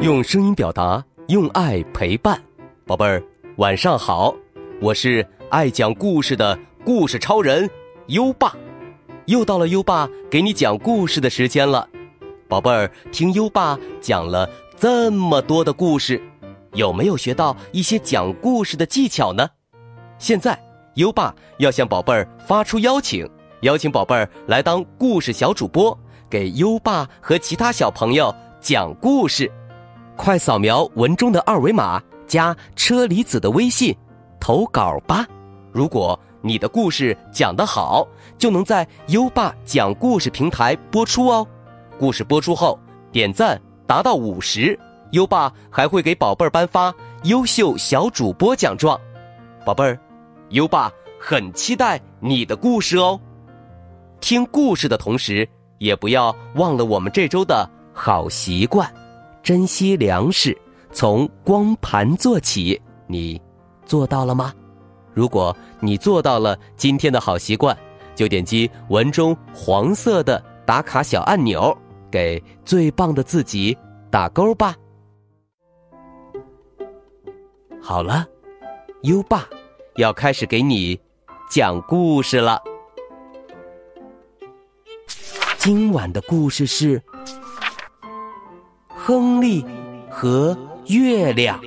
用声音表达，用爱陪伴，宝贝儿，晚上好！我是爱讲故事的故事超人优爸，又到了优爸给你讲故事的时间了。宝贝儿，听优爸讲了这么多的故事，有没有学到一些讲故事的技巧呢？现在，优爸要向宝贝儿发出邀请，邀请宝贝儿来当故事小主播，给优爸和其他小朋友讲故事。快扫描文中的二维码，加车厘子的微信，投稿吧！如果你的故事讲得好，就能在优爸讲故事平台播出哦。故事播出后，点赞达到五十，优爸还会给宝贝儿颁发优秀小主播奖状。宝贝儿，优爸很期待你的故事哦。听故事的同时，也不要忘了我们这周的好习惯。珍惜粮食，从光盘做起。你做到了吗？如果你做到了今天的好习惯，就点击文中黄色的打卡小按钮，给最棒的自己打勾吧。好了，优爸要开始给你讲故事了。今晚的故事是。亨利和月亮。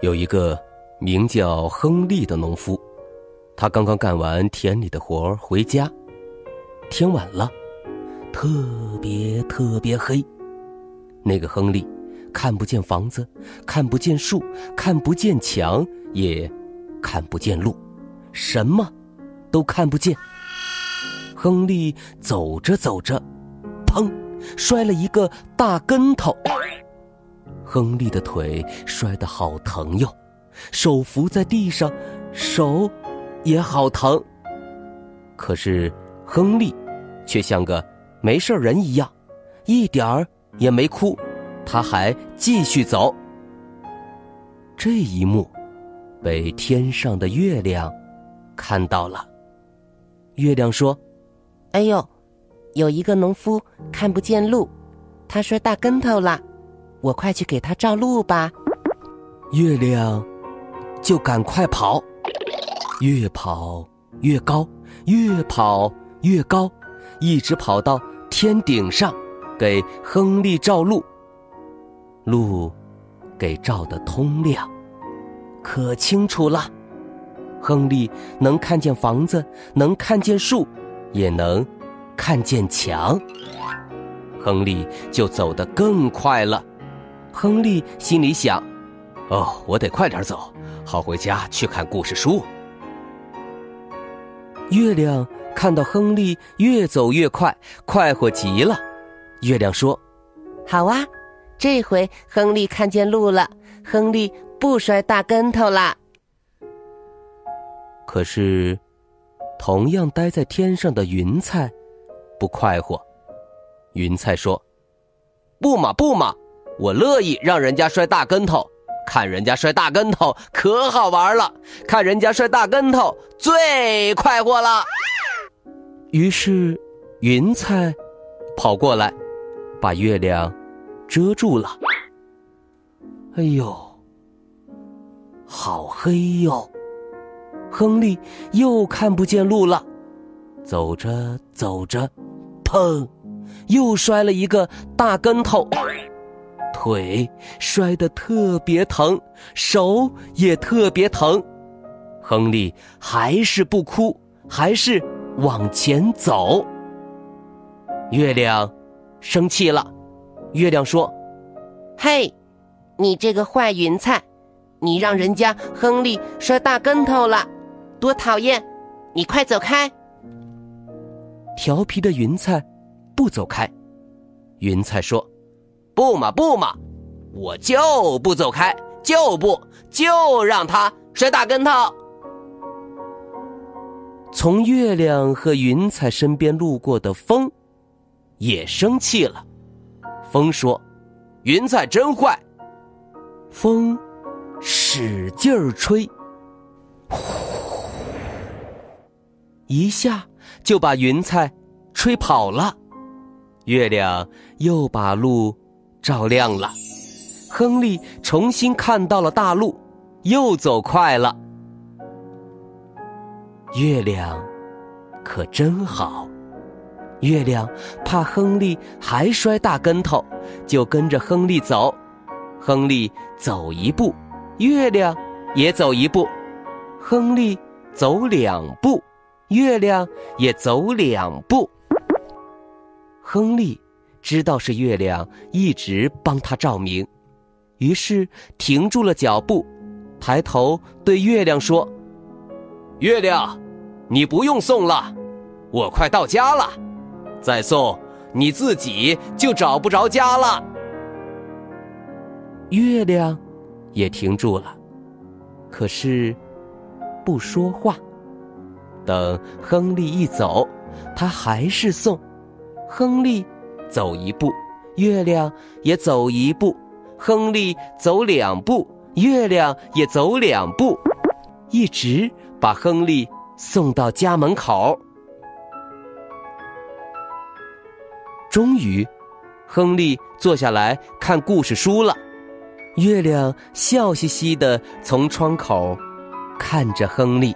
有一个名叫亨利的农夫，他刚刚干完田里的活儿回家，天晚了，特别特别黑。那个亨利。看不见房子，看不见树，看不见墙，也看不见路，什么都看不见。亨利走着走着，砰，摔了一个大跟头。亨利的腿摔得好疼哟，手扶在地上，手也好疼。可是亨利却像个没事人一样，一点儿也没哭。他还继续走。这一幕被天上的月亮看到了。月亮说：“哎呦，有一个农夫看不见路，他摔大跟头了，我快去给他照路吧。”月亮就赶快跑，越跑越高，越跑越高，一直跑到天顶上，给亨利照路。路，给照得通亮，可清楚了。亨利能看见房子，能看见树，也能看见墙。亨利就走得更快了。亨利心里想：“哦，我得快点走，好回家去看故事书。”月亮看到亨利越走越快，快活极了。月亮说：“好啊。”这回亨利看见路了，亨利不摔大跟头啦。可是，同样待在天上的云彩不快活。云彩说：“不嘛不嘛，我乐意让人家摔大跟头，看人家摔大跟头可好玩了，看人家摔大跟头最快活了。”于是，云彩跑过来，把月亮。遮住了。哎呦，好黑哟！亨利又看不见路了。走着走着，砰，又摔了一个大跟头，腿摔得特别疼，手也特别疼。亨利还是不哭，还是往前走。月亮生气了。月亮说：“嘿，你这个坏云彩，你让人家亨利摔大跟头了，多讨厌！你快走开！”调皮的云彩不走开。云彩说：“不嘛不嘛，我就不走开，就不就让他摔大跟头。”从月亮和云彩身边路过的风，也生气了。风说：“云彩真坏。”风使劲儿吹，呼，一下就把云彩吹跑了。月亮又把路照亮了，亨利重新看到了大路，又走快了。月亮可真好，月亮怕亨利还摔大跟头，就跟着亨利走。亨利走一步，月亮也走一步；亨利走两步，月亮也走两步。亨利知道是月亮一直帮他照明，于是停住了脚步，抬头对月亮说：“月亮，你不用送了，我快到家了。再送，你自己就找不着家了。”月亮也停住了，可是不说话。等亨利一走，他还是送。亨利走一步，月亮也走一步；亨利走两步，月亮也走两步，一直把亨利送到家门口。终于，亨利坐下来看故事书了。月亮笑嘻嘻的从窗口看着亨利，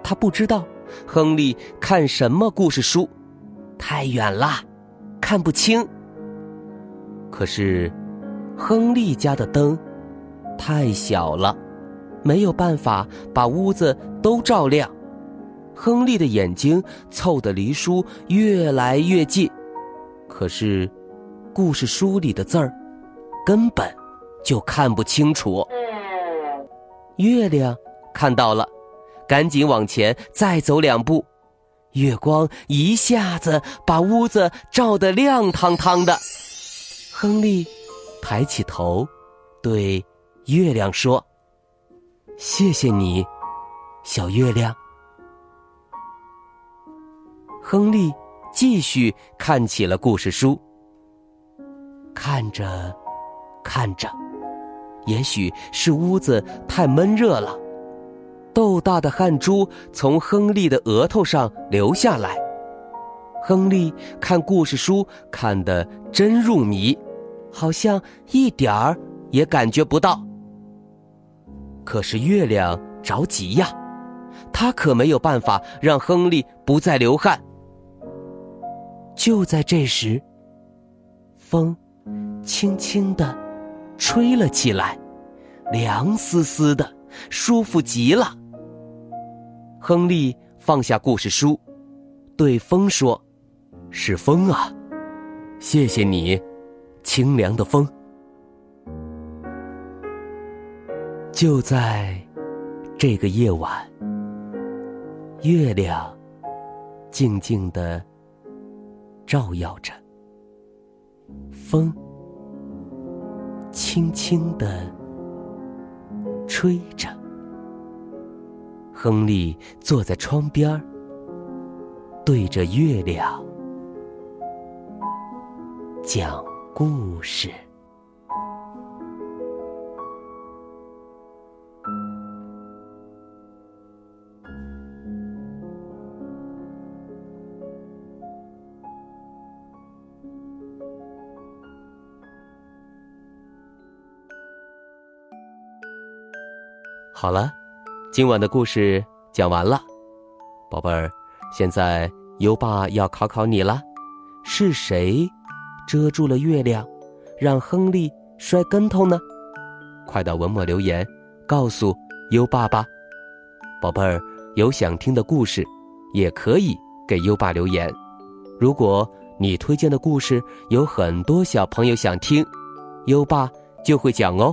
他不知道亨利看什么故事书。太远了，看不清。可是，亨利家的灯太小了，没有办法把屋子都照亮。亨利的眼睛凑得离书越来越近，可是，故事书里的字儿根本就看不清楚。月亮看到了，赶紧往前再走两步。月光一下子把屋子照得亮堂堂的。亨利抬起头，对月亮说：“谢谢你，小月亮。”亨利继续看起了故事书。看着，看着，也许是屋子太闷热了。豆大的汗珠从亨利的额头上流下来，亨利看故事书看得真入迷，好像一点儿也感觉不到。可是月亮着急呀，他可没有办法让亨利不再流汗。就在这时，风轻轻地吹了起来，凉丝丝的，舒服极了。亨利放下故事书，对风说：“是风啊，谢谢你，清凉的风。”就在这个夜晚，月亮静静的照耀着，风轻轻地吹着。亨利坐在窗边对着月亮讲故事。好了。今晚的故事讲完了，宝贝儿，现在优爸要考考你了：是谁遮住了月亮，让亨利摔跟头呢？快到文末留言告诉优爸吧。宝贝儿，有想听的故事，也可以给优爸留言。如果你推荐的故事有很多小朋友想听，优爸就会讲哦。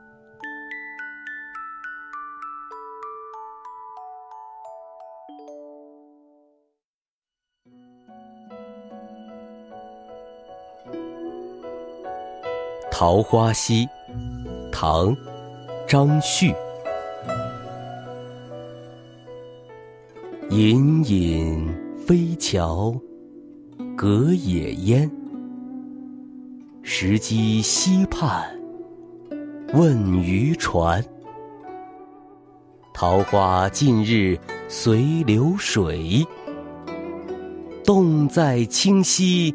桃花溪》唐·张旭。隐隐飞桥隔野烟，石矶溪畔问渔船。桃花尽日随流水，洞在清溪。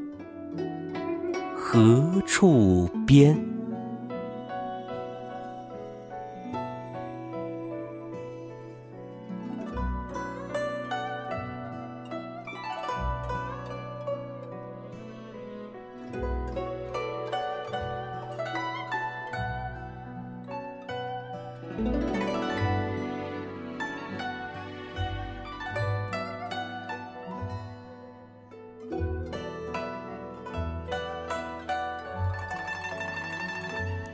何处边？《